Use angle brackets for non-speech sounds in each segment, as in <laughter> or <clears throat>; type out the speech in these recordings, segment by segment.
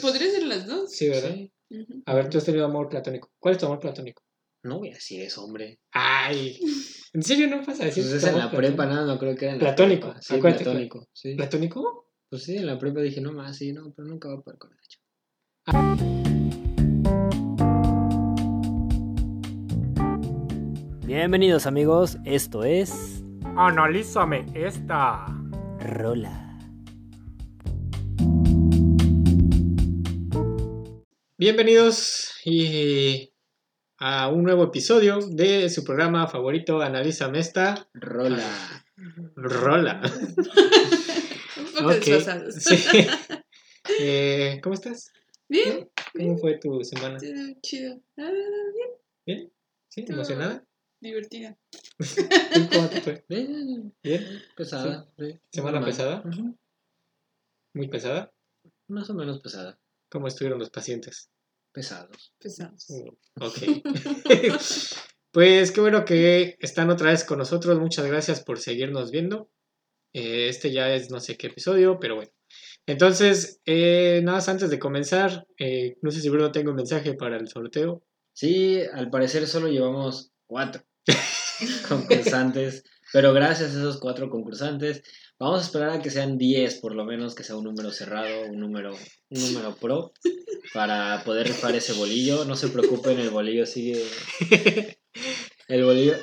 Podría ser las dos. Sí, ¿verdad? Sí. A ver, tú has tenido amor platónico. ¿Cuál es tu amor platónico? No voy a decir eso, hombre. Ay, ¿en serio no vas a decir Pues en la prepa, platónico? nada, no creo que era en la Platónico, prepa. Sí, acuérdate que- platónico. Sí. ¿Platónico? Pues sí, en la prepa dije, no más, sí, no, pero nunca va a poder con ella. chica. Bienvenidos amigos, esto es Analízame esta. Rola. Bienvenidos y a un nuevo episodio de su programa favorito, Analízame esta Rola. rola. <laughs> Un poco Ok, desfasados. Sí. Eh, ¿Cómo estás? Bien, ¿Cómo fue tu semana? chido, chido. Ah, bien, ¿Sí? Todo- ¿Emocionada? divertida. ¿Tú ¿Cómo te fue? <laughs> Bien, ¿Bien? pesada. sí. ¿Semana pesada? ¿Muy pesada? Más o menos pesada. ¿Cómo estuvieron los pacientes? Pesados. Pesados. Ok. <laughs> pues qué bueno que están otra vez con nosotros. Muchas gracias por seguirnos viendo. Eh, este ya es no sé qué episodio, pero bueno. Entonces, eh, nada más antes de comenzar, eh, no sé si Bruno tengo un mensaje para el sorteo. Sí, al parecer solo llevamos cuatro <laughs> concursantes, pero gracias a esos cuatro concursantes, vamos a esperar a que sean 10 por lo menos, que sea un número cerrado, un número, un número pro, para poder rifar ese bolillo. No se preocupen, el bolillo sigue... El bolillo...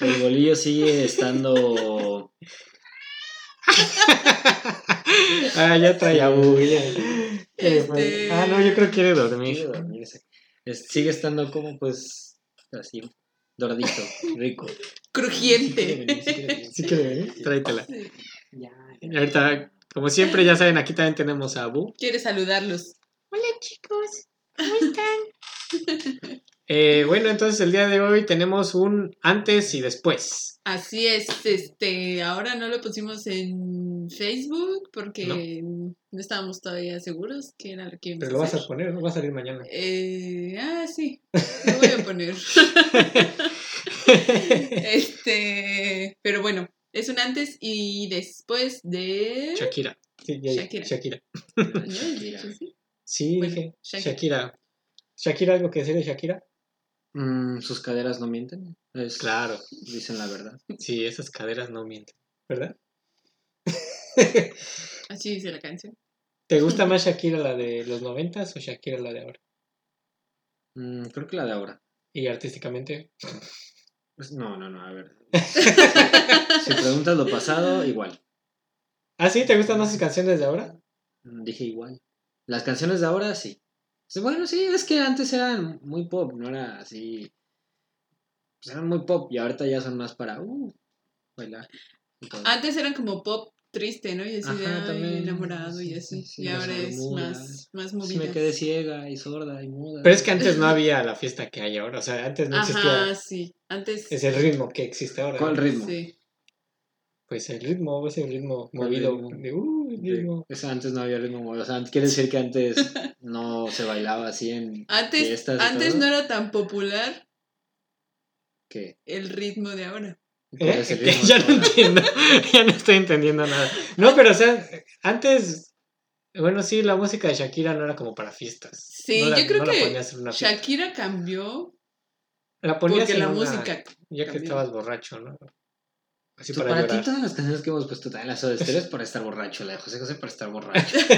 El bolillo sigue estando... ah, ya trae a Bull, ya. Eh, pues, Este- Ah, no, yo creo que quiere dormir. Quiere dormirse. Es- sigue estando como pues así, doradito, rico. Crujiente. ¿Sí quiere venir? Tráetela. Ya, Ahorita, como siempre, ya saben, aquí también tenemos a Abu. Quiere saludarlos. <laughs> Eh, bueno, entonces el día de hoy tenemos un antes y después. Así es, este, ahora no lo pusimos en Facebook porque no, estábamos todavía seguros que era lo que íbamos Pero a lo vas a poner, ¿no? Va a salir mañana. Eh, ah, sí, <laughs> lo voy a poner. <laughs> este, pero bueno, es un antes y después de... Shakira. Sí, ya- Shakira. Shakira. ¿No has dicho así? Sí, Bueno, dije. Shakira. Shakira. Shakira, ¿algo que decir de Shakira? Mm, sus caderas no mienten. Es- Claro. Dicen la verdad. Sí, esas caderas no mienten. ¿Verdad? <laughs> Así dice la canción. ¿Te gusta más Shakira la de los noventas o Shakira la de ahora? Mm, creo que la de ahora. Y artísticamente. Pues, no, no, no, a ver. <laughs> si preguntas lo pasado, igual. ¿Ah, sí? ¿Te gustan más sus canciones de ahora? Mm, Dije igual. Las canciones de ahora, sí. Sí, Bueno, sí, es que antes eran muy pop, no era así. Pues eran muy pop y ahorita ya son más para uh, bailar. Antes eran como pop triste, ¿no? Y así de Ajá, también, enamorado y sí, así. sí, sí, y ahora es más, más Pues movida. me quedé ciega y sorda y muda. Pero es que antes no había la fiesta que hay ahora. O sea, antes no existía Ajá, sí. Antes. ese ritmo que existe ahora. ¿Cuál ritmo? Sí. Pues el ritmo, ese ritmo ¿Cuál movido ritmo? de uh, el ritmo. Eso antes no había ritmo movido. O sea, quiere decir que antes <laughs> no se bailaba así en Antes, fiestas y antes todo. no era tan popular ¿Qué? el ritmo de ahora. ¿Cuál ¿Eh? el <laughs> ya no entiendo, <laughs> ya no estoy entendiendo nada. No, pero o sea, antes, bueno, sí, la música de Shakira no era como para fiestas. Sí, No la- yo creo no que. Shakira cambió La ponías porque en la una- música. Ya que cambió. estabas borracho, ¿no? Así para, para ti todas las canciones que hemos puesto también las Soda Stereo es para estar borracho, la de José José para estar borracho. <laughs>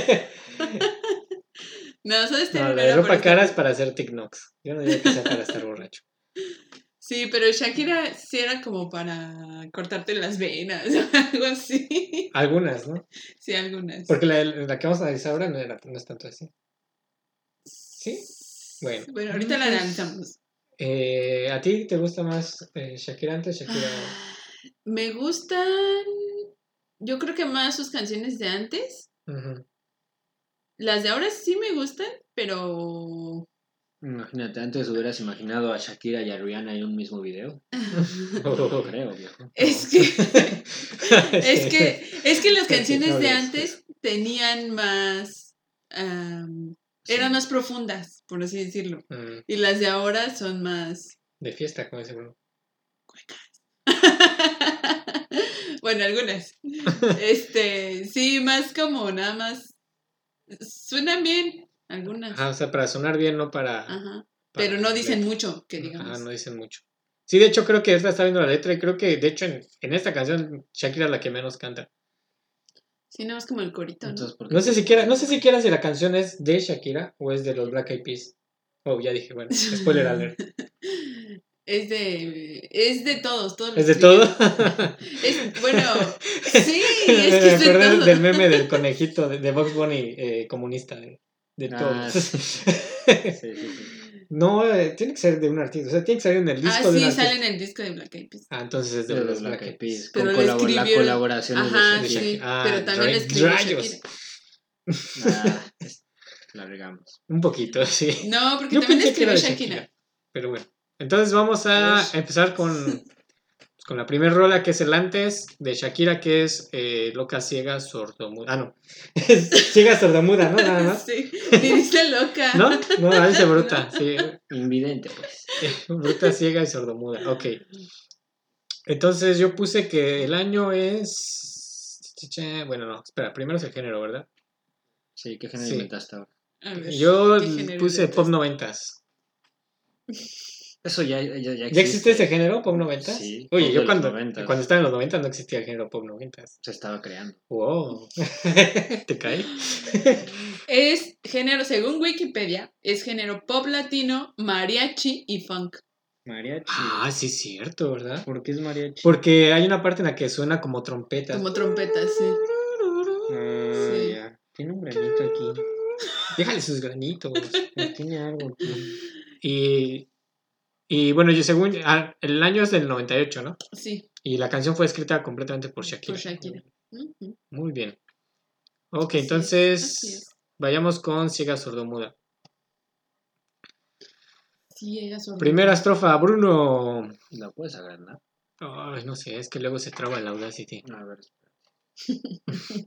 No, ¿sabes? No, Era la de ropa ejemplo- cara es para hacer TikToks. Yo no digo que sea para estar borracho. <laughs> Sí, pero Shakira sí era como para cortarte las venas o <laughs> algo así. Algunas, ¿no? Sí, algunas. Porque la, la que vamos a analizar ahora no, era, no es tanto así. ¿Sí? Bueno. Bueno, ahorita la analizamos. Eh, ¿A ti te gusta más eh, Shakira antes, Shakira? Me gustan, yo creo que más sus canciones de antes. Las de ahora sí me gustan, pero... Imagínate, antes hubieras imaginado a Shakira y a Rihanna en un mismo video. <laughs> No creo, viejo. Es que, <laughs> es que, es que las <laughs> canciones de antes tenían más, eran más profundas, por así decirlo. Mm, Y las de ahora son más... de fiesta, como dice Bruno. <laughs> bueno, algunas. Este, sí, más como nada más. Suenan bien, algunas. Ajá, o sea, para sonar bien, no para... Ajá. para Pero no dicen letra. mucho, que digamos. Ajá, no dicen mucho. Sí, de hecho creo que esta está viendo la letra y creo que de hecho en, en esta canción Shakira es la que menos canta. Sí, nada más como el corito, ¿no? Entonces, ¿por qué No sé siquiera, no sé siquiera si la canción es de Shakira o es de los Black Eyed Peas. Oh, ya dije, bueno, <laughs> spoiler alert. <laughs> Es de. Es de todos, todos. ¿Es de todo? <laughs> Es- bueno, sí, es <laughs> que Me es de todo. del meme del <laughs> conejito de, de Box Bunny eh, comunista. De, de Ah, todos. Sí, sí, sí. no, eh, tiene que ser de un artista. O sea, tiene que salir en el disco Ah, de sí, sale en el disco de Black Eyed Peas. Ah, entonces es de, De los Black Eyed Peas. Pero Con colabo- la colaboración Ajá, de sí, Shakira. Ah, pero también escribió rayos. Shakira. Ah, es- la regamos. Un poquito, sí. No, porque Yo también escribió Shakira. Shakira. Pero bueno. Entonces vamos a Pues- empezar con, <laughs> con la primera rola que es el antes de Shakira, que es eh, Loca, Ciega, Sordomuda. Ah, no. <laughs> Es ciega, Sordomuda, ¿no? Nada más. <laughs> Sí, y dice loca. ¿No? No, ahí dice bruta. Sí. Invidente, pues. Bruta, ciega y sordomuda. Ok. Entonces yo puse que el año es. Bueno, no, espera, primero es el género, ¿verdad? Sí, ¿qué género Sí. inventaste ahora? Ver, Yo ¿qué género puse inventaste? pop noventas. Eso ya, ya, ya ¿Ya existe ese género, pop noventas? Sí, Oye, yo cuando, cuando estaba en los noventas no existía el género pop noventas. Se estaba creando. Wow. <laughs> ¿Te cae? Es género, según Wikipedia, es género pop latino, mariachi y funk. Mariachi. Ah, sí, es cierto, ¿verdad? ¿Por qué es mariachi? Porque hay una parte en la que suena como trompeta. Como trompetas, sí. Ah, Sí. ya. Tiene un granito aquí. Déjale sus granitos. Tiene algo aquí. Y, y bueno, yo según. ah, el año es del 98, ¿no? Sí, Y la canción fue escrita completamente por Shakira. por Shakira. Muy bien. Ok, es, entonces vayamos con Ciega Sordomuda. Sí, ella sorda. Primera estrofa, Bruno. ¿La puedes agrandar? Ay, no sé, es que luego se traba el Audacity. A ver. <laughs>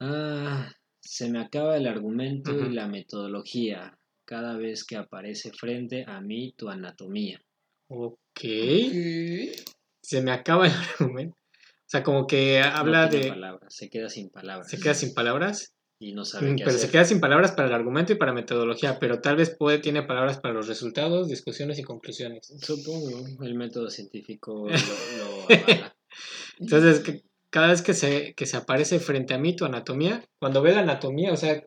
ah, se me acaba el argumento Ujú. y la metodología cada vez que aparece frente a mí tu anatomía. Ok. ¿Qué? Se me acaba el <laughs> argumento. O sea, como que habla no tiene de. palabras, se queda sin palabras. Se queda sin palabras. y no sabe Mm, qué Pero se queda sin palabras para el argumento y para metodología. Pero tal vez puede, tiene palabras para los resultados, discusiones y conclusiones. Supongo, el método científico lo, lo <laughs> avala. Entonces, que cada vez que se, que se aparece frente a mí tu anatomía, cuando ve la anatomía, o sea,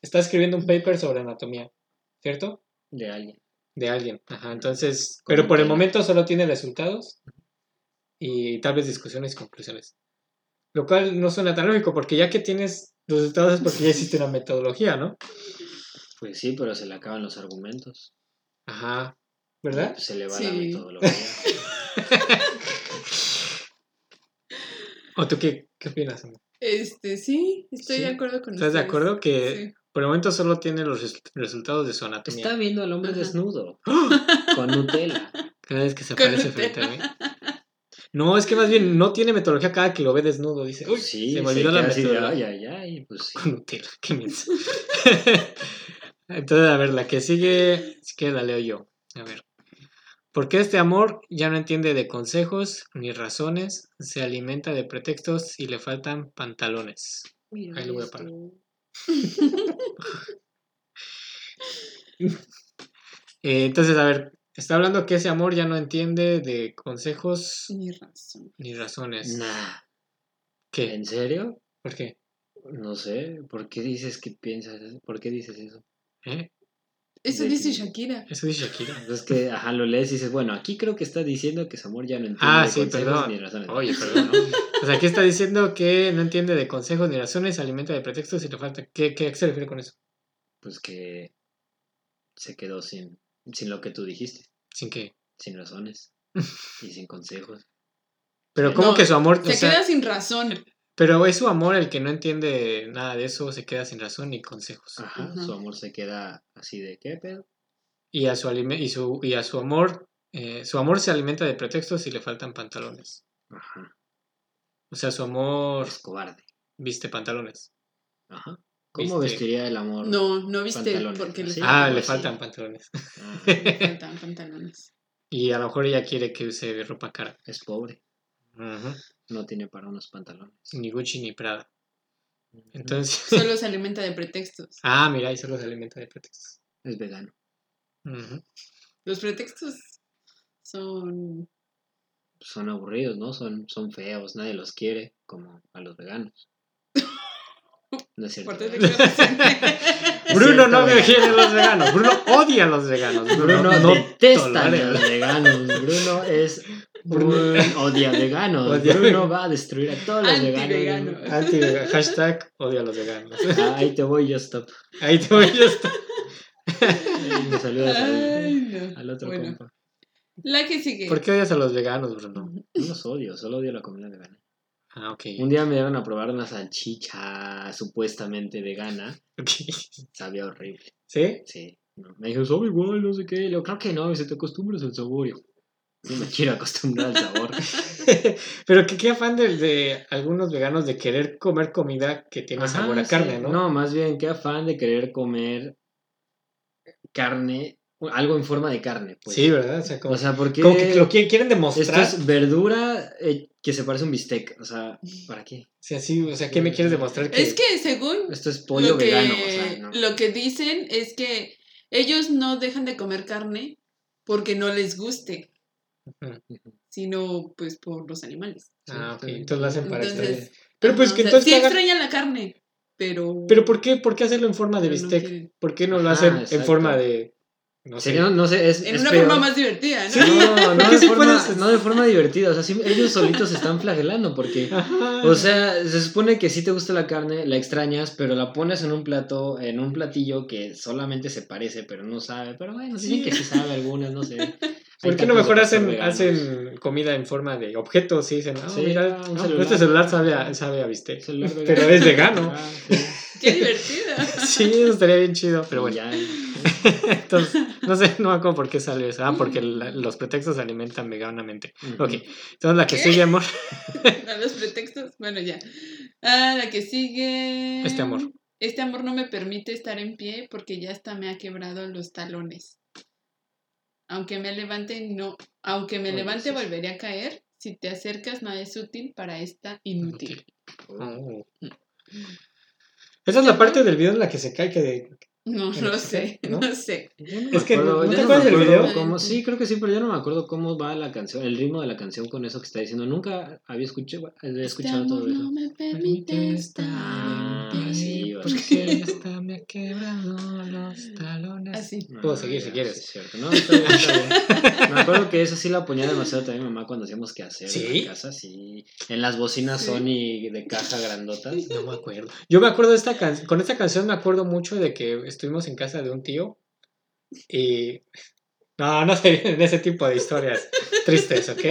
está escribiendo un paper sobre anatomía, ¿cierto? de alguien. De alguien. Ajá, entonces, Como pero por el momento solo tiene resultados y tal vez discusiones y conclusiones. Lo cual no suena tan lógico, porque ya que tienes resultados es porque ya existe una metodología, ¿no? Pues sí, pero se le acaban los argumentos. Ajá, ¿verdad? Se le va la metodología. <laughs> ¿O tú qué, qué opinas? amor? Este, sí, estoy Sí. de acuerdo con ¿Estás de acuerdo que Sí. Por el momento solo tiene los res- resultados de su anatomía? Está viendo al hombre Ajá. desnudo. <laughs> Con Nutella. Cada vez que se aparece frente a mí. No, es que más bien no tiene metodología cada que lo ve desnudo. Dice, uy, Sí, se me olvidó la metodología. ay, ay, ay, pues sí. Con Nutella, qué menso. <laughs> Entonces, a ver, la que sigue, si quieres la leo yo. A ver. Porque este amor ya no entiende de consejos ni razones, se alimenta de pretextos y le faltan pantalones. Mira Ahí lo voy a esto. <laughs> Eh, entonces, a ver, está hablando que ese amor ya no entiende de consejos Ni razón. ni razones. Nah. ¿Qué? ¿En serio? ¿Por qué? No sé. ¿Por qué dices que piensas eso? ¿Por qué dices eso? ¿Eh? Eso De- dice Shakira. Eso dice Shakira. Es que, ajá, lo lees y dices, bueno, aquí creo que está diciendo que su amor ya no entiende Ah, de sí, consejos perdón. ni razones. Oye, perdón. ¿no? O sea, aquí está diciendo que no entiende de consejos ni razones, se alimenta de pretextos y le falta. ¿Qué, qué se refiere con eso? Pues que se quedó sin, sin lo que tú dijiste, Sin que. sin razones <laughs> y sin consejos. Pero. ¿cómo No, que su amor.? Se o sea, queda sin razón. Pero es su amor el que no entiende nada de eso, se queda sin razón ni consejos. Ajá, Ajá. su amor se queda así de, ¿qué pedo? Y a su, alime- y su, y a su amor. eh, su amor se alimenta de pretextos y le faltan pantalones. Ajá, O sea, su amor es cobarde. viste pantalones. Ajá. ¿Cómo Viste. vestiría el amor? No, no viste Pantalones, porque le. Ah, le así. faltan pantalones. Ah, <laughs> le faltan pantalones. Y a lo mejor ella quiere que use ropa cara. Es pobre, Ujú. No tiene para unos pantalones. Ni Gucci ni Prada. Entonces, <laughs> Solo <laughs> se alimenta de pretextos. ah, mira, ahí solo se alimenta de pretextos. Es vegano. Los pretextos son... Son aburridos, ¿no? Son, son feos, nadie los quiere, como a los veganos. No es cierto. <laughs> Bruno no me quiere a los veganos. Bruno odia a los veganos. Bruno no detesta a los veganos. Bruno es Bruno- un odia veganos. Odia- Bruno va a destruir a todos los veganos. Anti hashtag odia a los veganos. Ah, ahí te voy yo, stop. Ahí te voy yo. está. Me saludas al, Ay, no. al otro Bueno, compa. la que sigue. ¿Por qué odias a los veganos, Bruno? No los odio, solo odio la comida vegana. Ah, ok. Un día me dieron a probar una salchicha supuestamente vegana. Ok. Sabía horrible. ¿Sí? Sí. No, Me dijo, sabe igual, no sé qué. Le digo, claro que no, se te acostumbras al sabor. No me quiero acostumbrar al sabor. <laughs> Pero que qué afán de, de algunos veganos de querer comer comida que tiene Ajá, sabor a sí. carne, ¿no? No, más bien, qué afán de querer comer carne, algo en forma de carne. Pues. Sí, ¿verdad? O sea, como, O sea, porque como que lo que quieren esto demostrar. es verdura eh, que se parece a un bistec. O sea, ¿para qué? Sí, o sea, ¿qué me quieres demostrar? Que... Es que según Esto es pollo lo, que, vegano. O sea, no. lo que dicen es que ellos no dejan de comer carne porque no les guste, sino pues por los animales. Ah, ok. Entonces lo hacen para Entonces, extraer. Pero pues que o sea, entonces sí que hagan- extrañan la carne, pero... Pero ¿por qué, ¿por qué hacerlo en forma de no bistec? ¿Por qué no lo hacen en forma de... No sé. Sería, no sé, es, En es una peor. forma más divertida, ¿no? Sí. No, no de, forma, puedes- no de forma divertida. O sea, sí, ellos solitos se están flagelando porque... Ajá. O sea, se supone que sí te gusta la carne, la extrañas, pero la pones en un plato, en un platillo que solamente se parece, pero no sabe. Pero bueno, Sí. dicen que sí sabe algunas, no sé. <laughs> ¿Por qué no mejor hacen, hacen comida en forma de objetos? Y dicen, ah, Sí, mira, un no, celular. este celular sabe a, sabe a bistec. Pero es vegano. Ah, sí. <laughs> ¡Qué divertida! <laughs> Sí, eso estaría bien chido, pero bueno. Ya. <laughs> Entonces, no sé, no me acuerdo por qué salió eso. Ah, porque la- los pretextos se alimentan veganamente. Ujú. Ok, entonces la que ¿Qué? sigue, amor. A los pretextos, bueno, ya. Ah, la que sigue... Este amor. Este amor no me permite estar en pie porque ya hasta me ha quebrado los talones. Aunque me levante, no. Aunque me levante, volveré a caer. Si te acercas, nada es útil para esta inútil. Oh. Esa es la parte del video en la que se cae que de... No, no sé, ¿no? no sé. Es que, ¿no te acuerdas del video? cómo- sí, creo que sí, pero yo no me acuerdo cómo va la canción, el ritmo de la canción con eso que está diciendo. Nunca había escuchado, había Este escuchado todo amor eso. no me permite estar Ah, en pie. sí, Porque <laughs> esta me ha quebrado los talones. Así. Puedo seguir si quieres. sí, es cierto. No, está bien, está bien. <laughs> Me acuerdo que eso sí la ponía demasiado también mi mamá cuando hacíamos que hacer en ¿Sí? la casa, sí. En las bocinas Sí. Sony de caja grandotas. No me acuerdo. Yo me acuerdo de esta canción, con esta canción me acuerdo mucho de que estuvimos en casa de un tío y... No, no sé <laughs> en ese tipo de historias tristes, ¿ok?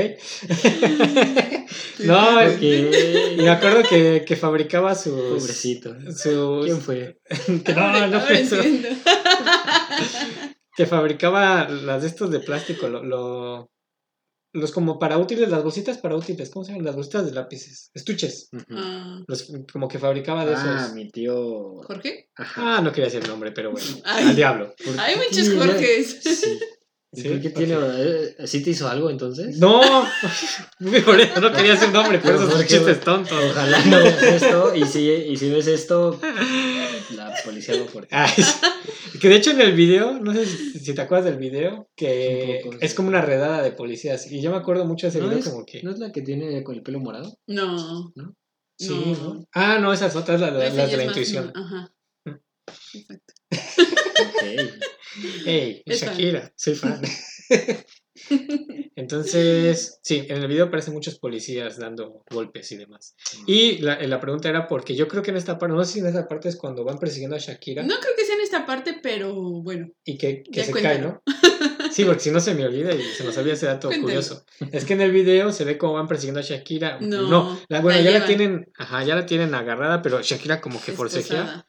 <laughs> no, y me acuerdo que, que fabricaba sus... Pobrecito. sus- ¿Quién fue? <laughs> que no, no fue eso. Que fabricaba las de estos de plástico, lo, lo- los como para útiles, las bolsitas para útiles, ¿cómo se llaman? Las bolsitas de lápices, estuches. Ah, Los, como que fabricaba de Ah, esos. mi tío. ¿Jorge? Ajá. Ah, no quería decir el nombre, pero bueno. Ay. Al diablo. ¿Por Hay muchos Jorges. Sí. ¿Y Sí, por qué tiene. eh, ¿Sí te hizo algo entonces? No, <laughs> por eso no quería decir nombre, por Pero esos son ¿por qué, chistes güey? tontos. Ojalá no veas esto. Y si, y si ves esto, la policía va por ti. Que de hecho en el video, no sé si, si te acuerdas del video, que Un poco, es sí. como una redada de policías. Y yo me acuerdo mucho de ese ¿No video es, como que... ¿No es la que tiene con el pelo morado? No. Sí, no. ¿no? Ah, no, esas otras, las, las las de la intuición. Ajá. Exacto. Ok. Hey, <laughs> Es fan. Shakira, soy fan. <laughs> <laughs> Entonces, sí, en el video aparecen muchos policías dando golpes y demás. Y la, la pregunta era porque yo creo que en esta parte, no sé si en esta parte es cuando van persiguiendo a Shakira No creo que sea en esta parte, pero bueno. y que, que se cuéntalo. cae, ¿no? Sí, porque si no se me olvida y se nos olvida ese dato Cuéntalo. curioso. Es que en el video se ve cómo van persiguiendo a Shakira. No, la, bueno, la ya la llevan. tienen, ajá, ya la tienen agarrada, pero Shakira como que forcejea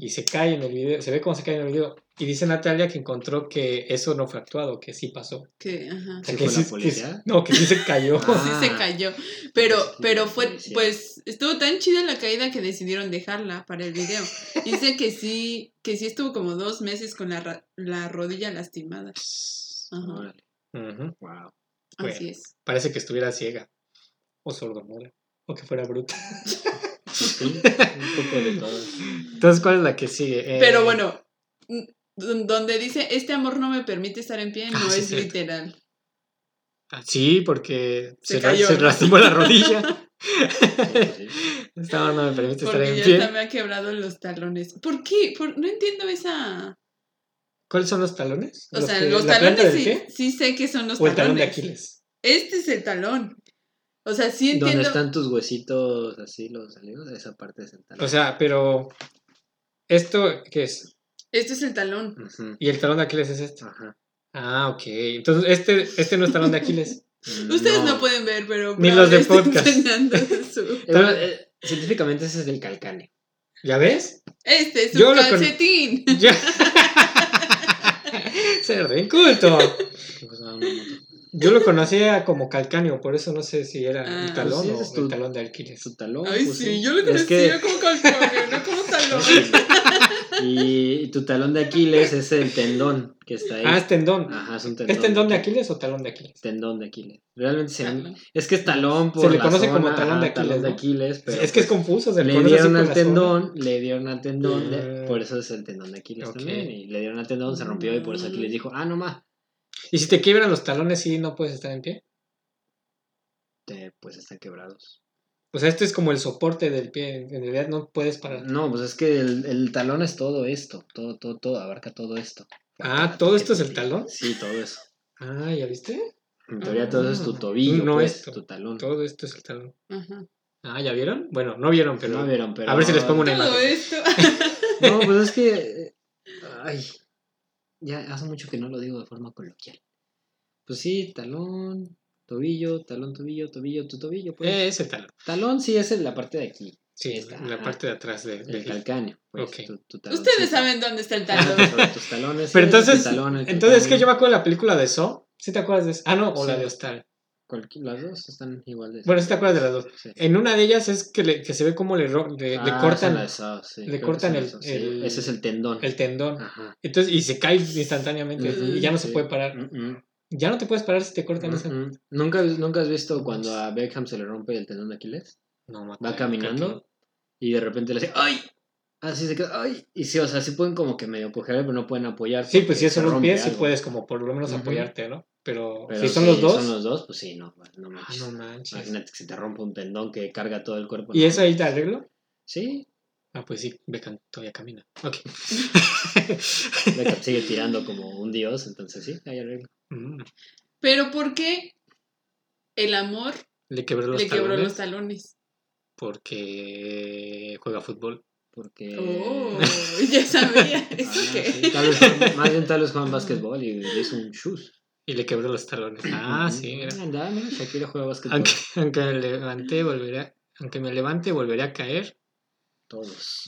y se cae en el video, se ve cómo se cae en el video. Y dice Natalia que encontró que eso no fue actuado, que sí pasó. Que, ajá. O sea, ¿Sí que fue la que policía? no, que sí se cayó. Ah. <laughs> Sí se cayó. Pero, Sí, pero fue, pues, estuvo tan chida la caída que decidieron dejarla para el video. Dice que sí, que sí estuvo como dos meses con la, la rodilla lastimada. Ajá. Órale. Wow. Así es. Parece que estuviera ciega. O sordomuda. O que fuera bruta. <laughs> Sí, un poco de todo. Entonces, ¿cuál es la que sigue? Eh, Pero bueno, don- donde dice, este amor no me permite estar en pie, no Ah, sí, es cierto. literal. ah, Sí, porque Se se, cayó. se lastimó la rodilla. Sí, Esta mano no me permite estar en pie. me ha quebrado los talones. ¿Por qué? Por- no entiendo esa... ¿Cuáles son los talones? O sea, que- los talones sí, sí sé que son los ¿O el talones. talón de Aquiles? Este es el talón. O sea, sí ¿Dónde entiendo. están tus huesitos así, los salidos? Esa parte es el talón. O sea, pero. ¿Esto qué es? Este es el talón. ¿Y el talón de Aquiles es este? Ajá. Ah, ok. Entonces, este, este no es talón de Aquiles. <laughs> Ustedes no. pueden ver, pero. Ni los de podcast. su- <laughs> Eh, eh, científicamente ese es el calcáneo. ¿Ya ves? Este es Yo un con- calcetín. <laughs> Ya. Ser de Yo lo conocía como calcáneo, por eso no sé si era Ah. el talón Pues sí, o es el tu- talón de Aquiles. Su talón. Ay, pues sí, yo lo Es conocía que- como calcaneo, no como <laughs> talón. Y tu talón de Aquiles es el tendón que está ahí. Ah, es tendón. Ajá, es un tendón. ¿Es tendón de Aquiles o talón de Aquiles? Tendón de Aquiles. Realmente se llama- Talón. Es que es talón por Se le la conoce como talón de Aquiles, talón de ¿no? Aquiles, pero es que es confuso, se le, le dieron al tendón, le dieron al tendón, de- Ah. por eso es el tendón de Aquiles también. Y le dieron al tendón, se rompió y por eso Aquiles dijo, ah, no más, Y si te quiebran los talones, sí, no puedes estar en pie. te- pues están quebrados. O sea, este es como el soporte del pie. En realidad no puedes parar. No, pues es que el, el talón es todo esto, todo, todo, todo, abarca todo esto. Ah, ¿todo esto es el talón? Sí, todo eso. Ah, ¿ya viste? En teoría todo eso es tu Ah. tobillo, No pues, esto. tu talón. Todo esto es el talón. Ajá. Ah, ¿ya vieron? Bueno, no vieron, pero. No vieron, pero... A ver si les pongo una Todo imagen. esto. <laughs> No, pues es que... eh, Ay, ya hace mucho que no lo digo de forma coloquial. Pues sí, talón, tobillo, talón, tobillo, tobillo, tu tobillo, pues. Eh, es el talón. Talón sí es en la parte de aquí, Sí, Esta, la parte de atrás de, el del- calcáneo. Pues, tu- tu. Ustedes saben dónde está el talón. tus talones. Pero tu entonces, talón, el entonces es que yo me acuerdo de la película de Saw. ¿Sí te acuerdas de eso? Ah, no, o la Sí. de Hostal. Las dos están igual de... Bueno, sí te acuerdas de las dos. Sí. En una de ellas es que, le- que se ve como le, le, le Ah, cortan sí, le cortan el- el- Ese es el tendón. el tendón. Ajá. Entonces, y se cae instantáneamente. Y ya no se puede parar. Ya no te puedes parar si te cortan esa. ¿Nunca, ¿Nunca has visto cuando a Beckham se le rompe el tendón de Aquiles? No, me Va caminando y de repente le hace ¡ay! Así se queda ¡ay! Y sí, o sea, sí pueden como que medio coger, pero no pueden apoyar. Sí, pues si es solo un pie, sí puedes como por lo menos apoyarte, ¿no? Pero, Pero si son los dos, son los dos, pues sí, no, no ah, manches. no manches. Imagínate que se te rompe un tendón que carga todo el cuerpo. ¿Y ¿no? eso ahí te arreglo? Sí, Ah, pues sí, Beckham todavía camina. Ok. Beckham <laughs> sigue tirando como un dios, entonces sí, hay arreglo. Mm, Pero ¿por qué el amor Le quebró los le quebró talones los talones? porque juega fútbol. Porque... Oh, ya <laughs> sabía. Ah, Es sí, tal vez, más bien tal vez juegan básquetbol y le hizo un shoes. Y le quebró los talones. Ah, sí, mira. Anda, mira, Shakira juega básquetbol. Aunque, <laughs> aunque me levante, volveré, aunque me levante, volveré a caer. Todos.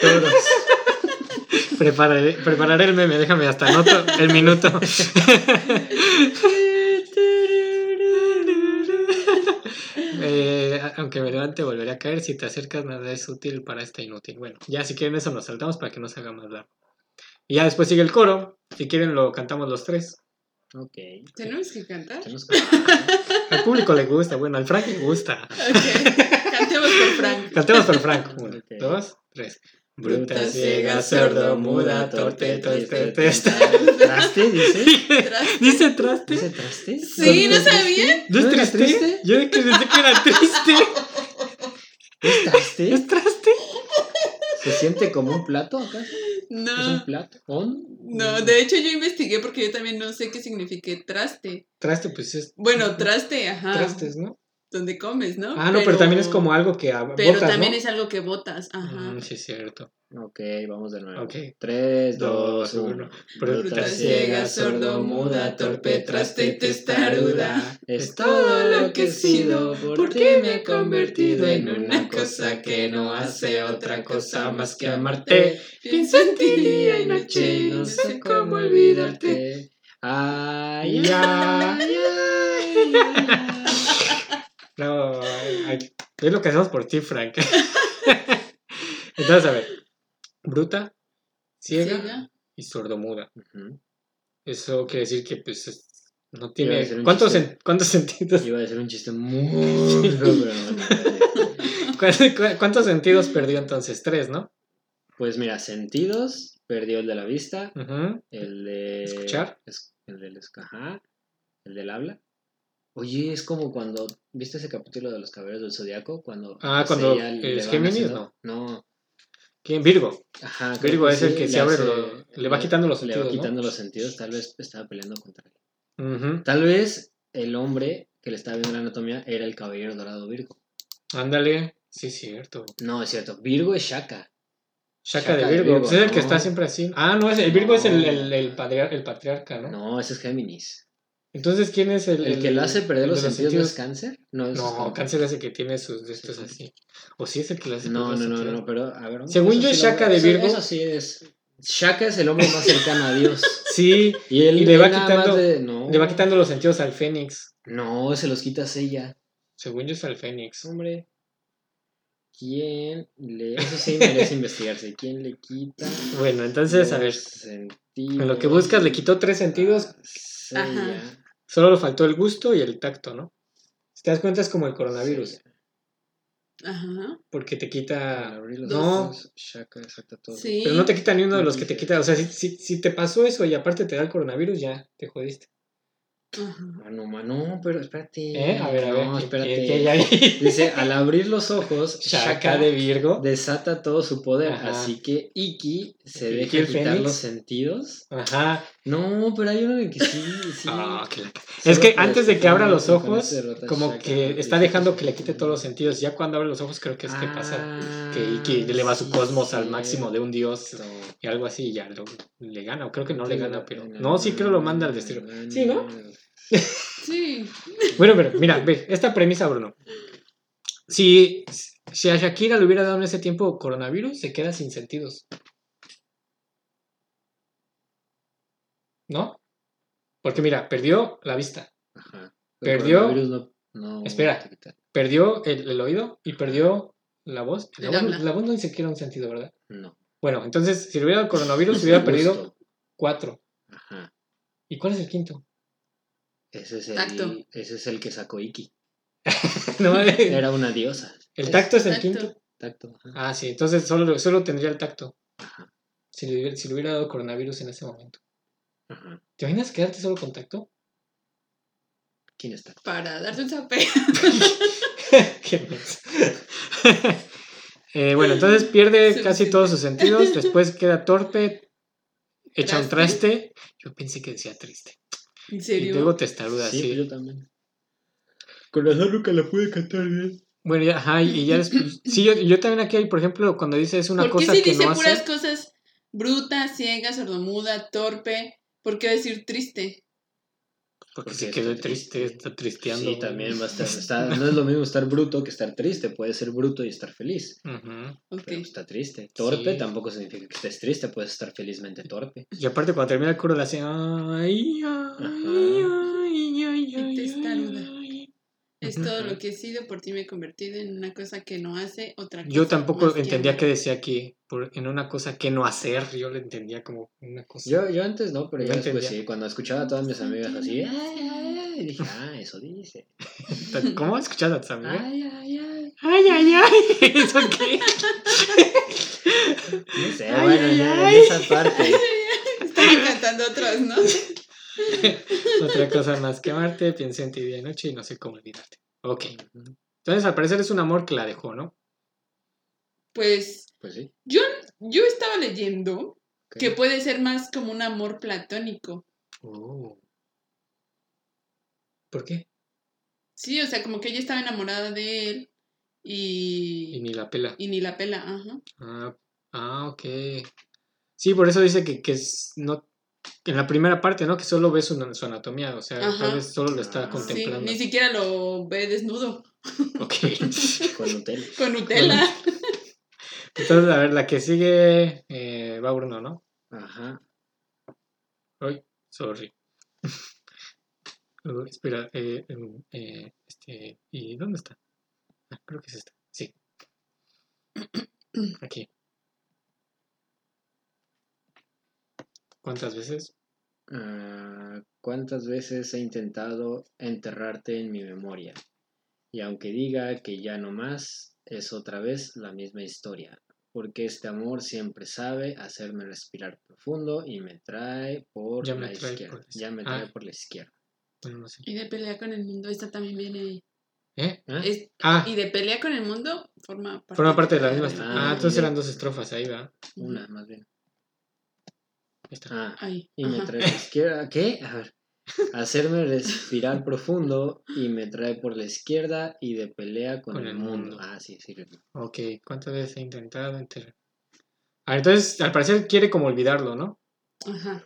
Todos. Prepararé, prepararé el meme, déjame hasta el minuto. <laughs> aunque me levante, volveré a caer. Si te acercas, nada es útil para esta inútil. Bueno, ya si quieren eso nos saltamos para que no se haga más largo. Y ya después sigue el coro. Si quieren lo cantamos los tres. Ok. ¿Tenemos que cantar? Tenemos que- <laughs> Al público le gusta, bueno, al Frank le gusta. Ok. Cantemos por Frank. Cantemos por Frank. Uno, Ok. dos, tres. Bruta, ciega, sordo, muda, torpe, torpe, testa. <laughs> ¿Traste, dice? ¿Dice traste? ¿Dice traste? Sí, ¿no sabían? ¿No es ¿No triste? Yo pensé que era triste. ¿Es traste? ¿Es traste? ¿Se siente como un plato acá? ¿Es un No. plato? ¿On? No, de hecho yo investigué porque yo también no sé qué significa traste. Traste, pues es Bueno, traste, ajá. trastes, ¿no? Donde comes, ¿no? Ah, no, pero, también es como algo que Pero botas, también ¿no? es algo que botas, ajá. Mm, sí, es cierto. Ok, vamos de nuevo. Ok. 3, Dos, 2, uno. 1. Bruta, ciega, sordo, muda, torpe, traste y testaruda. Es todo lo que he sido, porque me he convertido en una cosa que no hace otra cosa más que amarte. Pienso en ti día y noche y no sé cómo olvidarte. Ay, ay, ay, ay, es lo que hacemos por ti, Frank. <laughs> Entonces, a ver. Bruta, ciega Ciega. y sordomuda. Ujú. Eso quiere decir que, pues, es- no tiene... ¿Cuántos, sen- ¿Cuántos sentidos? Iba a decir un chiste muy <laughs> feo, pero no, no, no. ¿Cu- cu- ¿Cuántos sentidos perdió entonces? Tres, ¿no? Pues mira, sentidos, perdió el de la vista, el de... Escuchar. es- El del escajar, el del habla. Oye, es como cuando... ¿Viste ese capítulo de los caballeros del zodiaco? Cuando Ah, cuando es Géminis, haciendo- No. ¿Quién? Virgo. Ajá, Virgo es el que se le abre, hace- lo- le va quitando los Le va sentidos, ¿no? quitando los sentidos, tal vez estaba peleando contra él. Tal vez el hombre que le estaba viendo la anatomía era el caballero dorado Virgo. Ándale. Sí, cierto. No, es cierto. Virgo es Shaka. Shaka, Shaka de Virgo. Virgo, pues es el que no. está siempre así. Ah, no, es, el Virgo es el, No. el, el, patriar- el patriarca, ¿no? No, ese es Géminis. Entonces, ¿quién es el... El, que le hace perder el los sentidos, no es cáncer. No, es No, cáncer es el que tiene sus de estos Sí. así. O sí es el que le hace No, perder no, los no, no, no, pero a ver. Según yo, Shaka de Virgo- Eso sí es. Shaka es el hombre más cercano a Dios. <laughs> Sí, Y él Y le va quitando- de- no, le va quitando los sentidos al Fénix. No, se los quita ella. Según yo es al Fénix. Hombre. ¿Quién le.? Eso sí merece <laughs> investigarse. ¿Quién le quita? Bueno, entonces, a ver, sentidos en lo que buscas le quitó tres sentidos, a Seiya? Solo le faltó el gusto y el tacto, ¿no? Si te das cuenta es como el coronavirus. Ajá. porque te quita... abrir los No. ojos, Shaka, exacto, todo. Sí. Pero no te quita ni uno de los que te quita. O sea, si, si, si te pasó eso y aparte te da el coronavirus, ya te jodiste. Ajá. Ah, no, ma- no, pero espérate. ¿Eh? A ver, a ver. No, ¿qué- espérate. qué- qué? <laughs> Dice, al abrir los ojos, <laughs> Shaka de Virgo. desata todo su poder. Ajá. Así que Iki se deja quitar Fénix. los sentidos. Ajá. No, pero hay uno en el que sí, sí. <laughs> Ah, Solo Es que antes de que abra los ojos, como que está dejando que le quite todos los sentidos. Ya cuando abre los ojos, creo que es que pasa Ah, que Iki eleva su sí, cosmos al máximo de un dios y algo así, y ya lo- le gana. O creo que no le gana, pero. no, sí creo lo manda al no, destino. no, Sí, ¿no? <laughs> Sí. Bueno, pero mira, ve, esta premisa, Bruno. Si, si a Shakira le hubiera dado en ese tiempo coronavirus, se queda sin sentidos. ¿No? Porque mira, perdió la vista, Ajá. Perdió- coronavirus no- no Espera. perdió el, el oído y perdió la voz. La, El voz, habla. la voz no ni siquiera un sentido, ¿verdad? No. Bueno, entonces, si le hubiera dado coronavirus, hubiera perdido cuatro. Ajá. ¿Y cuál es el quinto? Ese es el, Tacto. ese es el que sacó Iki. <laughs> No, el Era una diosa. tacto es el Tacto. quinto. Tacto. ajá. Ah, sí, entonces solo, solo tendría el tacto. Ajá. Si le, hubiera- si le hubiera dado coronavirus en ese momento. Ajá. ¿Te imaginas quedarte solo con tacto? ¿Quién está? Para darte un menso. <laughs> Eh, bueno, entonces pierde <laughs> casi todos sus sentidos, después queda torpe, echa un ¿Traste? Yo pensé que decía triste. ¿En Y serio? luego testaruda, Sí, sí. yo también. Con razón nunca la pude cantar bien. Bueno, ya, ajá, y ya después. <laughs> Sí, yo, yo también aquí hay, por ejemplo, cuando dice es una ¿Por qué cosa si que dice no puras hace. cosas bruta, ciega, sordomuda, torpe? ¿Por qué decir triste? Porque Porque se quedó triste. triste, está tristeando. Sí, también va a estar, está- <laughs> No es lo mismo estar bruto que estar triste. Puede ser bruto y estar feliz. Pero está triste. Torpe Sí. tampoco significa que estés triste. Puedes estar felizmente torpe. Y aparte, cuando termina el coro, le hace. Ay, ay, ay, ay, ay, Y ay, testaruda. ay". Es todo lo que he sido, por ti me he convertido en una cosa que no hace otra cosa. Yo tampoco que entendía que decía aquí, por, en una cosa que no hacer, yo lo entendía como una cosa. Yo, yo antes no, pero ya después entendía. sí. Cuando escuchaba a todas mis amigas así, ay, ay, ay, dije, ah, eso dice. <laughs> ¿Cómo escuchas a tus amigas? Ay, ay, ay. Ay, ay, ay, <laughs> ¿eso qué? No sé, Ay, bueno, ay, ya en ay. esa parte. Estaban cantando otros, ¿no? <laughs> <laughs> Otra cosa más que amarte, pienso en ti día y noche y no sé cómo olvidarte. Ok. Entonces, al parecer es un amor que la dejó, ¿no? Pues Pues sí. yo estaba leyendo que puede ser más como un amor platónico. Oh. ¿Por qué? Sí, o sea, como que ella estaba enamorada de él Y y, ni la pela. y ni la pela, ajá. Ah, ah, ok. Sí, por eso dice que, que es no en la primera parte, ¿no? Que solo ve su, su anatomía, o sea, Ajá. tal vez solo lo está Ah, sí, Sí, contemplando. ni siquiera lo ve desnudo, Ok. <laughs> Con Nutella. con Nutella. Entonces, a ver, la que sigue eh, va Bruno, ¿no? Ajá. Ay, sorry. Uh, <laughs> espera, eh, em, eh, este, ¿y dónde está? Ah, creo que es esta. Sí. <clears throat> Aquí. ¿Cuántas veces? Ah, ¿Cuántas veces he intentado enterrarte en mi memoria? Y aunque diga que ya no más, es otra vez la misma historia. Porque este amor siempre sabe hacerme respirar profundo y me trae por Ya me la trae izquierda. por la Ya me trae ah. por la izquierda. Bueno, no sé. Y de pelea con el mundo, esta también viene. ¿Eh? ¿Ah? es- Ah, y de pelea con el mundo forma parte, forma parte de la misma. Ah, entonces eran dos estrofas ahí, va. Ahí Una, más bien. Está. Ah, Ahí. y me ajá. trae por la izquierda. ¿Qué? A ver. Hacerme respirar <laughs> profundo y me trae por la izquierda y de pelea con, Con el el mundo. mundo. Ah, sí, sí. Ok, ¿cuántas veces he intentado enterrar? Ah, entonces, al parecer quiere como olvidarlo, ¿no? Ajá.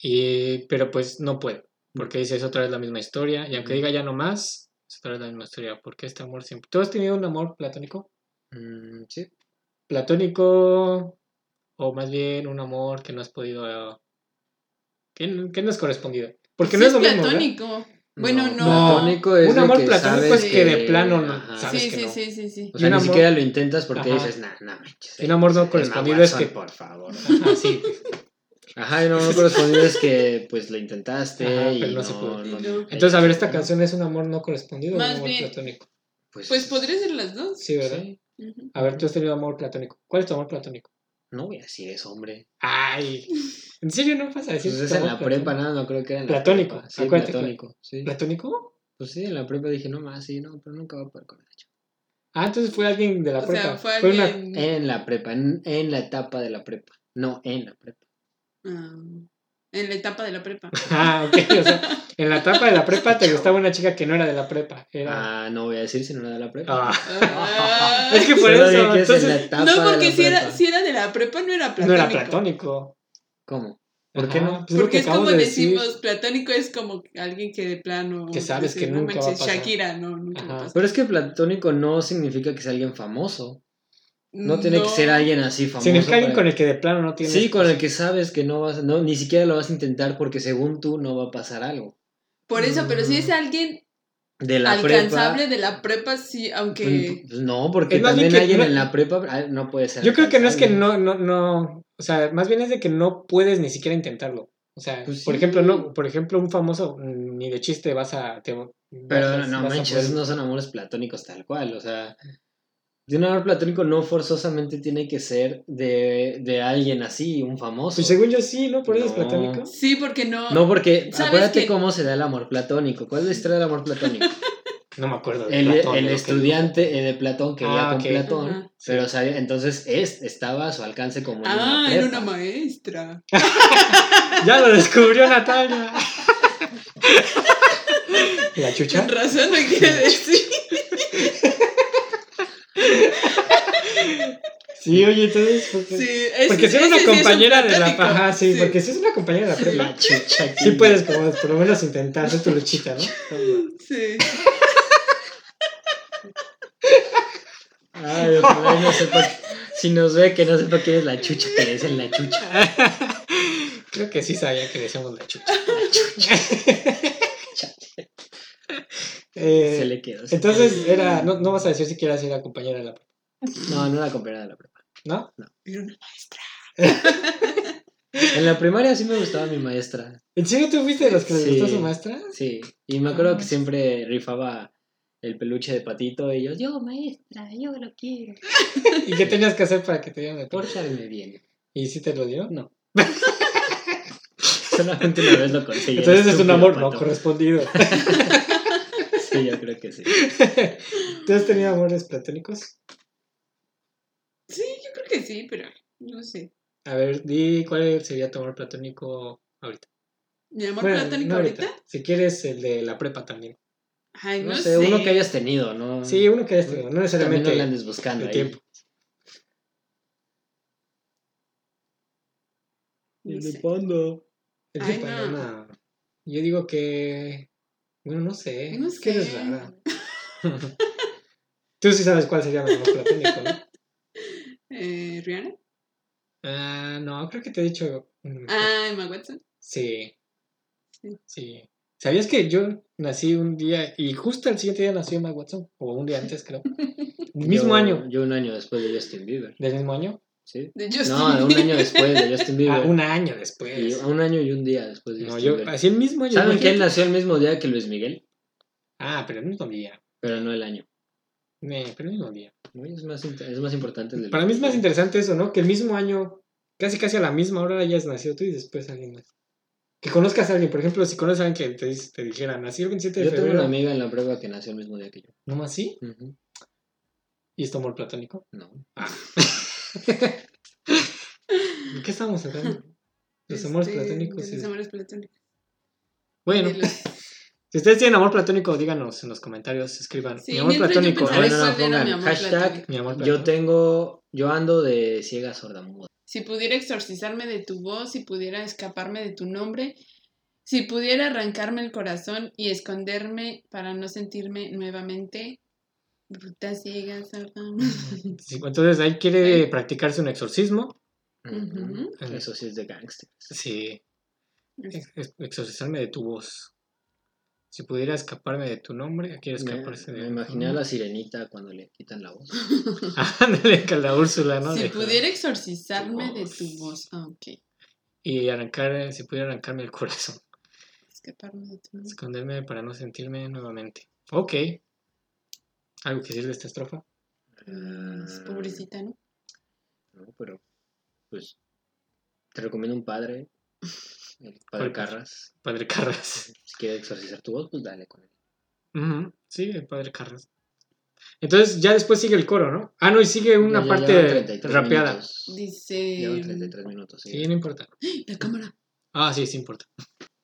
Y, pero pues no puede, porque dice es otra vez la misma historia, y aunque diga ya no más, es otra vez la misma historia, porque este amor siempre... ¿Tú has tenido un amor platónico? Mm, sí. Platónico, o más bien un amor que no has podido... que, que no es correspondido. Porque Sí no es lo platónico. Bueno, no. Platónico es Un amor que platónico es que de plano no sabes Sí, que sí, no. sí, sí, sí. O sea, ni amor- siquiera lo intentas porque Ajá. dices, nah, nah, manches. Un amor no correspondido es que- Por favor. <laughs> Ajá, sí. Ajá, y un amor correspondido es que, pues, lo intentaste Ajá, y pero no no... se pudo. Y no- no. Entonces, a ver, esta canción es un amor no correspondido o un amor bien- platónico. Pues, Pues podría ser las dos. Sí, ¿verdad? sí. A ver, tú has tenido amor platónico. ¿Cuál es tu amor platónico? No voy a decir eso, hombre. Ay, ¿en serio no pasa a decir Pues es tu en la prepa, nada, no creo que era en la Platónico, prepa. Sí, acuérdate, platónico. Sí. ¿Platónico? Pues sí, en la prepa dije, no más, sí, no, pero nunca va a poder con eso. Ah, entonces fue alguien de la O prepa. sea, fue Fue una- alguien. En la prepa, en, en la etapa de la prepa. No, en la prepa. Ah, en la etapa de la prepa. <laughs> Ah, ok. O sea, en la etapa de la prepa te gustaba una chica que no era de la prepa. Era. Ah, no voy a decir si no era de la prepa. Ah, Ah. es que por Solo eso. que es en la Entonces, etapa no, de porque la si era, si era de la prepa, no era platónico. no era platónico. ¿Cómo? ¿Por qué no? Pues Porque que es como decir. decimos, platónico es como alguien que de plano. Que sabes que no nunca va a pasar. Shakira, no, nunca va a Ajá. pasar. Pero es que platónico no significa que sea alguien famoso. No tiene que ser alguien así famoso. Significa alguien para- con el que de plano no tienes. Sí, con el que sabes que no vas, no, ni siquiera lo vas a intentar porque según tú no va a pasar algo. Por eso, pero si Mm. es alguien De la alcanzable prepa. de la prepa, sí, aunque. pues, no, porque Es también que alguien no- en la prepa ah, no puede ser. Yo creo que no es que no, no, no. O sea, más bien es de que no puedes ni siquiera intentarlo. O sea, Pues por sí. ejemplo, no, por ejemplo, un famoso mm, ni de chiste vas a. te- Pero vas- no vas a manches, poder- esos no son amores platónicos tal cual. O sea, de un amor platónico no forzosamente tiene que ser de, de alguien así, un famoso. Pues según yo sí, ¿no? Por eso es platónico. Sí, porque no. No, porque ¿Sabes acuérdate que- cómo se da el amor platónico. ¿Cuál es la historia del amor platónico? <laughs> No me acuerdo. de El, Platón, el que- estudiante eh, de Platón quería Ah, con. Platón, pero sabía- entonces es, estaba a su alcance como Ah, una era una maestra. <laughs> Ya lo descubrió Natalia. <laughs> ¿La chucha? Con razón no quiere decir. <laughs> Sí, oye, entonces. Porque, Sí, es, porque si una sí es un compañera de la. Ajá, sí, Sí. porque si es una compañera de la prepa. La chucha. Sí puedes, como por lo menos intentar hacer tu luchita, ¿no? Sí. Ay, ojalá no sepa. Si nos ve que no sepa quién es la chucha, que le dicen la chucha. Creo que sí sabía que decíamos la chucha. <laughs> Eh, Se le quedó. se entonces era. No, no vas a decir siquiera si era compañera de la prepa, No, no era compañera de la prepa. ¿no? Era una maestra. <laughs> En la primaria sí me gustaba mi maestra. ¿En serio tú fuiste de los que les Sí. gustó su maestra? Sí. Y me acuerdo Ah. que siempre rifaba el peluche de patito y yo, yo maestra, yo lo quiero. <laughs> ¿Y qué tenías que hacer para que te dieran el? Pórtame bien. ¿Y si te lo dio? No. <laughs> Solamente una vez lo conseguí. Entonces es un amor no correspondido. Sí, yo creo que sí. <laughs> ¿Tú has tenido amores platónicos? Sí, yo creo que sí, pero no sé. A ver, di cuál sería tu amor platónico ahorita. ¿Mi amor Bueno, platónico no ahorita? Si quieres el de la prepa también. Ay, No, no, sé, uno que hayas tenido, ¿no? Sí, uno que hayas tenido, no También necesariamente no le andes buscando el ahí. tiempo. No. El Ay, de panda, no. no. Yo digo que. Bueno, no sé. No es que eres sé. rara. <laughs> <laughs> Tú sí sabes cuál sería mi amor platónico, ¿no? Eh, ¿Rihanna? Ah, no, creo que te he dicho. Ah, Emma Watson. Sí. Sí. Sí. ¿Sabías que yo nací un día y justo al siguiente día nació Emma Watson? O un día antes, creo. <laughs> El mismo Yo- año. Yo un año después de Justin Bieber. ¿Del mismo año? ¿Sí? De Justin No, un año después de Justin Bieber. Ah, un año Y después. un año y un día después de No, Justin yo, Bieber. así el mismo año. ¿Saben que él imagínate. nació el mismo día que Luis Miguel? Ah, pero el mismo día. Pero no el año. Eh, pero el mismo día. Es más, es más importante el Para mí es más interesante eso, ¿no? Que el mismo año, casi casi a la misma hora hayas nacido tú y después alguien más. Que conozcas a alguien, por ejemplo, si conoces a alguien que te, te dijera, nací el 27 de Yo tengo febrero. una amiga en la prueba que nació el mismo día que yo. ¿No más sí? ¿Y es tu amor platónico? No. Ah. <laughs> ¿De qué estábamos hablando? Los amores Este, platónicos. de y- Los amores platónicos. Bueno, los- <laughs> si ustedes tienen amor platónico, díganos en los comentarios, escriban. Sí, mi amor yo platónico. No, no, mi pongan amor hashtag platónico. Mi amor Yo platónico. tengo. Yo ando de ciega sordamuda. Si pudiera exorcizarme de tu voz, si pudiera escaparme de tu nombre, si pudiera arrancarme el corazón y esconderme para no sentirme nuevamente bruta, ciega, sorda. Sí, entonces ahí quiere practicarse un exorcismo. Ujú. Eso sí es de gangsters. Sí, ex- ex- exorcizarme de tu voz. Si pudiera escaparme de tu nombre, quiere Me, escaparse de me imaginé a la sirenita cuando le quitan la voz. <laughs> Ándale, con la Úrsula, ¿no? Si De- pudiera exorcizarme Tu de tu voz. Ah, ok. Y arrancar, si pudiera arrancarme el corazón. Escaparme de tu nombre. Esconderme para no sentirme nuevamente. Ok. ¿Algo que decir de esta estrofa? Pues, pobrecita, ¿no? No, pero. Pues. Te recomiendo un padre. El padre. Carras. Padre Carras. Si quieres exorcizar tu voz, pues dale con él. Ujú, Sí, el padre Carras. Entonces ya después sigue el coro, ¿no? Ah, no, y sigue una Ya- ya parte llevan 33 rapeada. minutos. Dice. Llevan 33 minutos. sí. Sí, no importa. <gasps> La cámara. Ah, sí, sí importa.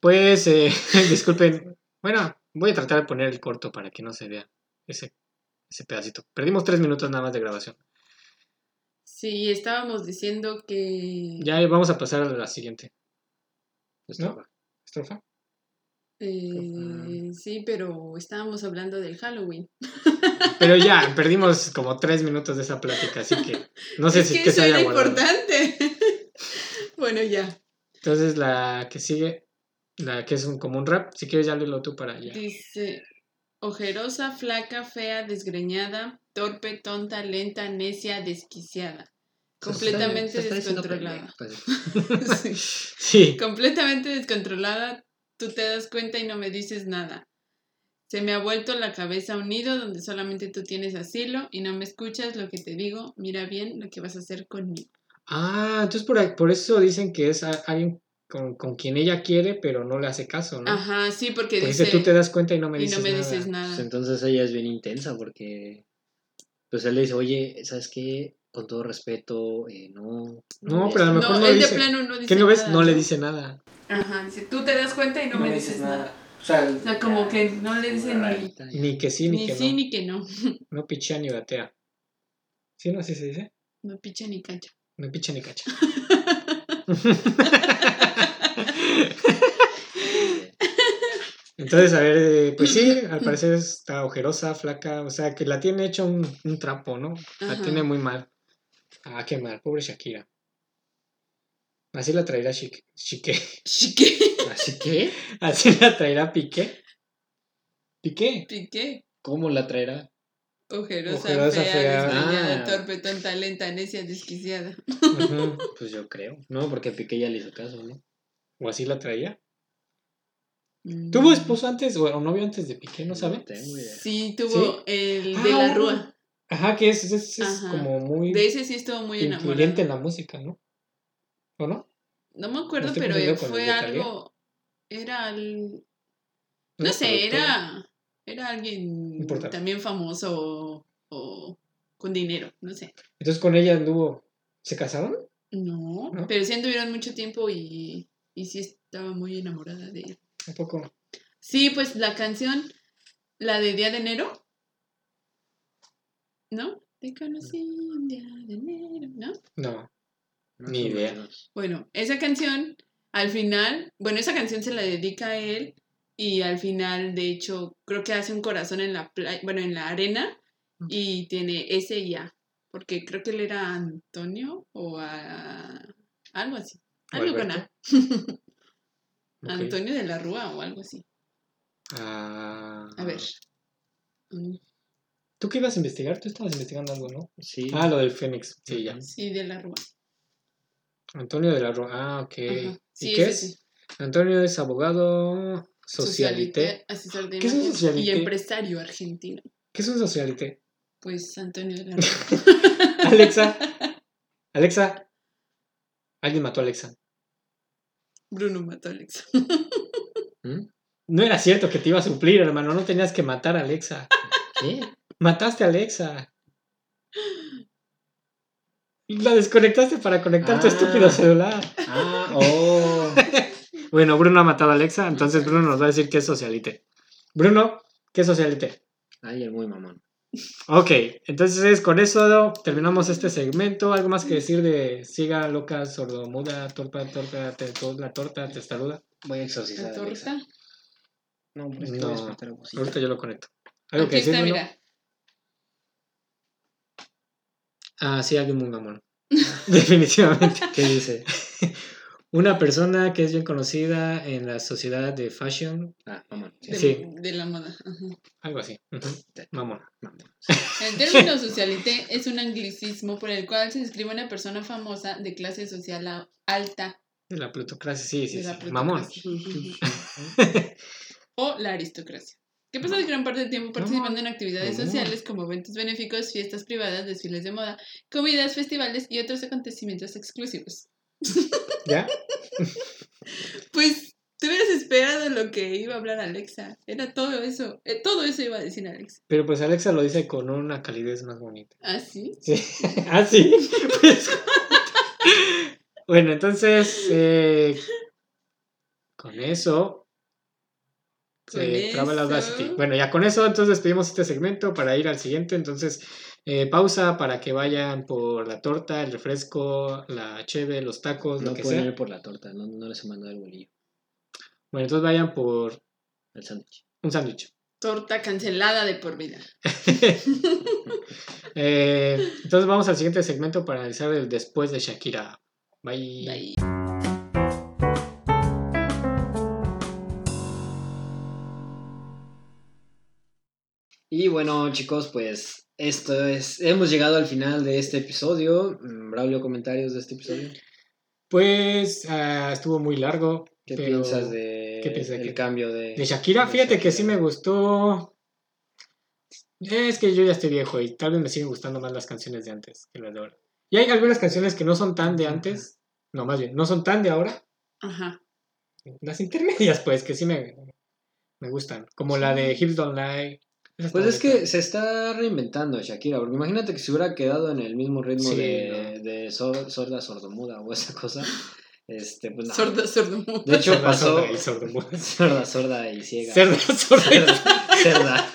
Pues, eh, <laughs> disculpen. Bueno, voy a tratar de poner el corto para que no se vea ese, ese pedacito. Perdimos tres minutos nada más de grabación. Sí, estábamos diciendo que. Ya vamos a pasar a la siguiente. Estrofa. ¿Estrofa? Eh, sí, pero estábamos hablando del Halloween. <laughs> Pero ya, perdimos como tres minutos de esa plática, así que no sé es si que que eso se haya era guardado. importante. <laughs> bueno, ya. Entonces la que sigue, la que es un, como un rap, si quieres ya léelo tú para allá. Dice: ojerosa, flaca, fea, desgreñada, torpe, tonta, lenta, necia, desquiciada. Completamente está descontrolada. pendejo, pues. <laughs> Sí. Sí, Completamente descontrolada, tú te das cuenta y no me dices nada. Se me ha vuelto la cabeza un nido donde solamente tú tienes asilo y no me escuchas lo que te digo. Mira bien lo que vas a hacer conmigo. Ah, entonces por, ahí- por eso dicen que es alguien con, con quien ella quiere, pero no le hace caso, ¿no? Ajá, sí, porque Porque dice, dice, tú te das cuenta y no me y dices no me nada. dices Pues nada. entonces ella es bien intensa porque. Pues él le dice, oye, ¿sabes qué? Con todo respeto, eh, no. No, pero a lo mejor No, no él dice. de plano no dice ¿Qué no ves? nada, No le dice nada. Ajá, dice, tú te das cuenta y no, me dices nada. O sea, O sea, como que no le dice ni, Rarita, ni que sí ni, ni que sí no. ni que no. <laughs> No pichea ni batea. ¿Sí, no? ¿Así se dice? No picha ni cacha. No picha ni cacha. <laughs> Entonces, a ver, eh, pues sí, al parecer está ojerosa, flaca, o sea, que la tiene hecha un, un trapo, ¿no? La Ajá. tiene muy mal. Ah, qué mal, pobre Shakira. Así la traerá Chique. Chique. Chique. ¿Así que? Así la traerá Piqué. ¿Piqué? Piqué. ¿Cómo la traerá? Ojerosa, Ojerosa, fea, fea. Ah. torpe, tonta, lenta, necia, desquiciada. <laughs> Pues yo creo. No, porque Piqué ya le hizo caso, ¿no? ¿O así la traía? Mm. ¿Tuvo esposo antes o, novio antes de Piqué? ¿No sabe? No tengo idea. Sí, tuvo el de Ah, la Rúa. Ajá, que es, es, es Ajá. como muy De ese sí estuvo muy influyente en enamorado. la música, ¿no? ¿O no? No me acuerdo, pero fue algo. Era al. ¿No sé, era. Era alguien Importante. también famoso o, o con dinero, no sé. Entonces con ella anduvo. ¿Se casaron? No, ¿No? pero sí anduvieron mucho tiempo y, y sí estaba muy enamorada de él. Un poco. Sí, pues la canción, la de Día de Enero, ¿no? Te conocí un día de enero, ¿no? No. Ni idea. menos. Bueno, esa canción, al final, bueno, esa canción se la dedica a él y al final, de hecho, creo que hace un corazón en la playa, bueno, en la arena y tiene ese y A, porque creo que él era Antonio o a, algo así, ¿O algo con A. Antonio de la Rúa o algo así. Ah, A ver. Mm, ¿Tú qué ibas a investigar? Tú estabas investigando algo, ¿no? Sí. Ah, lo del Fénix. Sí, ya. Sí, de la Rúa. Antonio de la Roa. Ah, ok. Sí, ¿Y qué es? sí. Antonio es abogado socialité. asesor de ¿Qué es un imagen socialité? y empresario argentino. ¿Qué es un socialité? Pues Antonio de la <laughs> Rúa. Alexa. <laughs> Alexa. Alguien mató a Alexa. Bruno mató a Alexa. ¿Mm? No era cierto que te iba a suplir, hermano. No tenías que matar a Alexa. ¿Qué? Mataste a Alexa. La desconectaste para conectar tu Ah. estúpido celular. Ah, <laughs> oh. Bueno, Bruno ha matado a Alexa, entonces Bruno nos va a decir qué es socialite. Bruno, ¿qué es socialite? Ay, el muy mamón. Ok, entonces con eso terminamos este segmento. ¿Algo más que decir de siga, loca, sordomuda, torta, torta, te- to- la torta, testaruda? Voy a exorcizar. La torta. No, pues No, voy a. Ahorita yo lo conecto. ¿Algo Aquí que decir, está, Bruno? mira. Ah, sí, alguien muy mamón. <laughs> Definitivamente. <laughs> ¿Qué dice? Una persona que es bien conocida en la sociedad de fashion, Ah, mamón. sí. De, Sí. de la moda. ajá. algo así. Ujú. Mamón. El término socialité es un anglicismo por el cual se describe una persona famosa de clase social alta. De la plutocracia, sí, sí, de sí. la <laughs> o la aristocracia. Que pasa gran parte del tiempo participando en actividades sociales como eventos benéficos, fiestas privadas, desfiles de moda, comidas, festivales y otros acontecimientos exclusivos. <laughs> ¿Ya? <laughs> Pues te hubieras esperado lo que iba a hablar Alexa. Era todo eso. eh, todo eso iba a decir Alexa. Pero pues Alexa lo dice con una calidez más bonita. ¿Ah, sí? Sí. <laughs> ¿Ah, sí? Pues- <laughs> bueno, entonces, eh, con eso... La eso. Audacity. Bueno, ya con eso, entonces despedimos este segmento para ir al siguiente. Entonces, eh, pausa para que vayan por la torta, el refresco, la cheve, los tacos, No lo que pueden sea. ir por la torta, no, no les he mandado el bolillo. Bueno, entonces vayan por El sándwich. un sándwich. Torta cancelada de por vida. <laughs> Eh, entonces vamos al siguiente segmento para analizar el después de Shakira. Bye. Bye. Bueno, chicos, pues esto es. Hemos llegado al final de este episodio. Mm, Braulio, comentarios de este episodio. Pues ah, estuvo muy largo. ¿Qué pero- piensas de ¿qué piensas de el cambio de. De Shakira, de fíjate que sí me gustó. Es que yo ya estoy viejo y tal vez me siguen gustando más las canciones de antes que las de ahora. Y hay algunas canciones que no son tan de antes. No, más bien, no son tan de ahora. Ajá. Las intermedias, pues, que sí me, me gustan. Como la de Hips Don't Lie. Pues es que se está reinventando Shakira, porque imagínate que se hubiera quedado en el mismo ritmo Sí, de, de sor- sorda sordomuda o esa cosa. Este, pues no. Sorda, sordo. De hecho, Sorda, pasó sorda y sordomuda. sorda, sorda y ciega. Cerda, sorda. Cerda. cerda.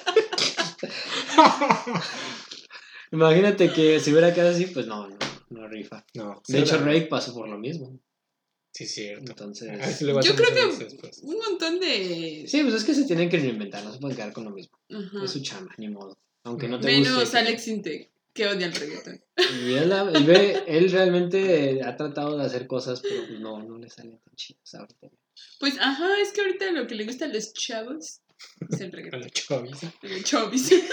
Imagínate que si hubiera quedado así, pues no, no, no rifa. No, De hecho. Rake pasó por lo mismo. Sí, cierto. <laughs> Entonces. A si a Yo creo que después. un montón de. Sí, pues es que se tienen que reinventar, no se pueden quedar con lo mismo. Ajá. Es su chamba, ni modo. Aunque no te Menos guste. Alex Intec, que odia el reggaetón. Y él, y ve, él realmente ha tratado de hacer cosas, pero no, no le salen tan chidas ahorita. Pues, ajá, es que ahorita lo que le gusta a los chavos es el reggaetón. <laughs> la chaviza. El chovis. <laughs>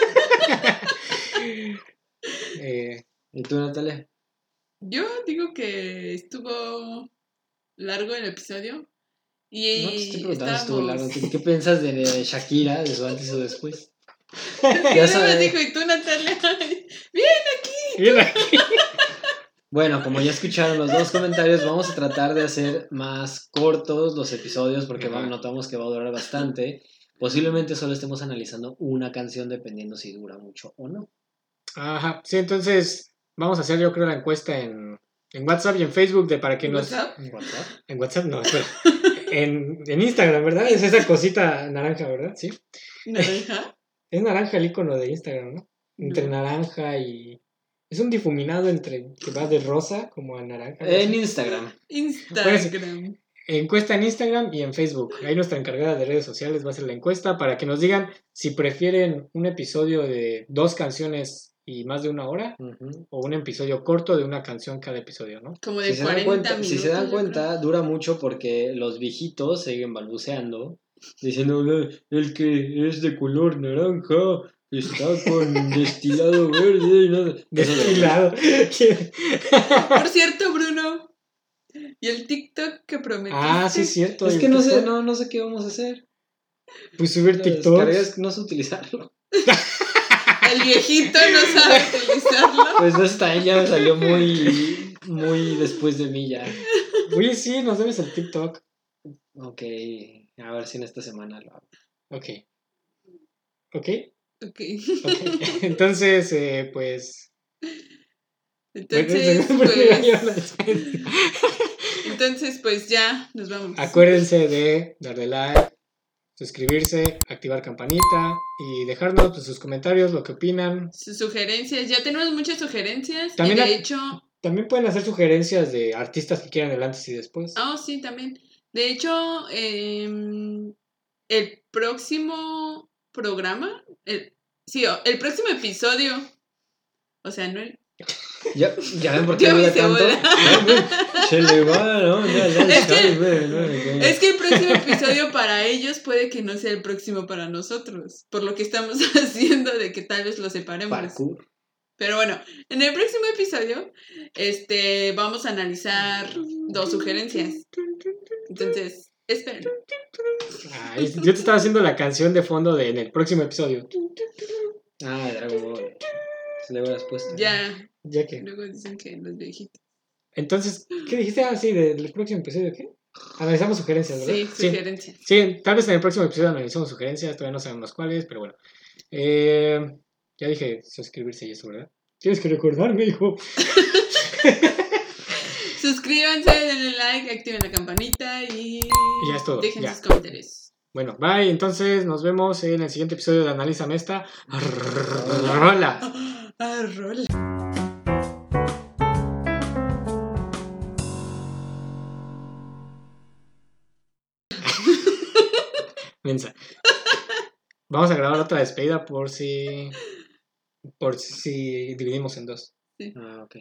Eh, ¿Y tú, Natalia? Yo digo que estuvo largo el episodio. Y No te estoy preguntando si estuvo estábamos- largo. ¿Qué, qué <laughs> piensas de Shakira, de su antes o después? <laughs> Ya sabes. dijo, y tú, Natalia. <laughs> bien aquí. Bueno, como ya escucharon los dos comentarios, vamos a tratar de hacer más cortos los episodios porque notamos que va a durar bastante. Posiblemente solo estemos analizando una canción dependiendo si dura mucho o no. Ajá, sí, entonces vamos a hacer yo creo la encuesta en, en WhatsApp y en Facebook de para que nos... WhatsApp. ¿En WhatsApp? En WhatsApp no, espera. <laughs> en, en Instagram, ¿verdad? Es esa cosita naranja, ¿verdad? Sí. Naranja. <laughs> Es naranja el icono de Instagram, ¿no? Entre No. naranja y... Es un difuminado entre que va de rosa como a naranja. En. Instagram. Instagram. Encuesta en Instagram y en Facebook. Ahí nuestra encargada de redes sociales va a hacer la encuesta para que nos digan si prefieren un episodio de dos canciones y más de una hora o un episodio corto de una canción cada episodio, ¿no? Como de Si se, dan 40 cuenta, minutos. si se dan cuenta, dura mucho porque los viejitos siguen balbuceando diciendo "Eh, el que es de color naranja está con <laughs> destilado verde y nada. Destilado. Por <laughs> cierto, Bruno. ¿Y el TikTok que prometiste? ah, sí, es cierto. Es que no sé, no, no sé qué vamos a hacer. Pues subir TikTok. no sé utilizarlo. <laughs> Viejito no sabe utilizarlo. Pues no está, me salió muy, muy después de mí ya. Oye, sí, nos debes el TikTok. Ok, a ver si en esta semana lo hago. Ok. Ok. Ok. Entonces, eh, pues. Entonces, <laughs> pues, entonces, pues ya nos vamos. Acuérdense de darle like, suscribirse, activar campanita y dejarnos pues, sus comentarios, lo que opinan. Sus sugerencias. Ya tenemos muchas sugerencias. También y de hecho, También pueden hacer sugerencias de artistas que quieran el antes y después. Ah, sí, también. De hecho, em, el próximo programa, el, sí, o- el próximo episodio, o sea, no el... Ya, ya ven por qué <laughs> tanto. Se le va, ¿no? Ya, ya, Es que-. Es que el próximo episodio para ellos puede que no sea el próximo para nosotros, por lo que estamos <laughs> haciendo de que tal vez lo separemos. Parkour. Pero bueno, en el próximo episodio, este, vamos a analizar dos sugerencias. Entonces, esperen. Ay, yo te estaba haciendo la canción de fondo de en el próximo episodio. Ah, Dragon Ball. Se le hubieras puesto. Ya, Ya que. luego dicen que los viejitos. Entonces, ¿qué dijiste? Ah, sí, del próximo episodio, ¿qué? Analizamos sugerencias, ¿verdad? Sí, sugerencias. Sí, tal vez en el próximo episodio analizamos sugerencias, todavía no sabemos cuáles, pero bueno. Eh, ya dije suscribirse y eso, ¿verdad? Tienes que recordarme, hijo. <laughs> Suscríbanse, denle like, activen la campanita y, Y ya es todo, dejen ya. sus comentarios. Bueno, bye. Entonces nos vemos en el siguiente episodio de Analízame esta. <laughs> Rola. Ah, Mensa. Vamos a grabar otra despedida por si. Por si dividimos en dos. Ah, ok.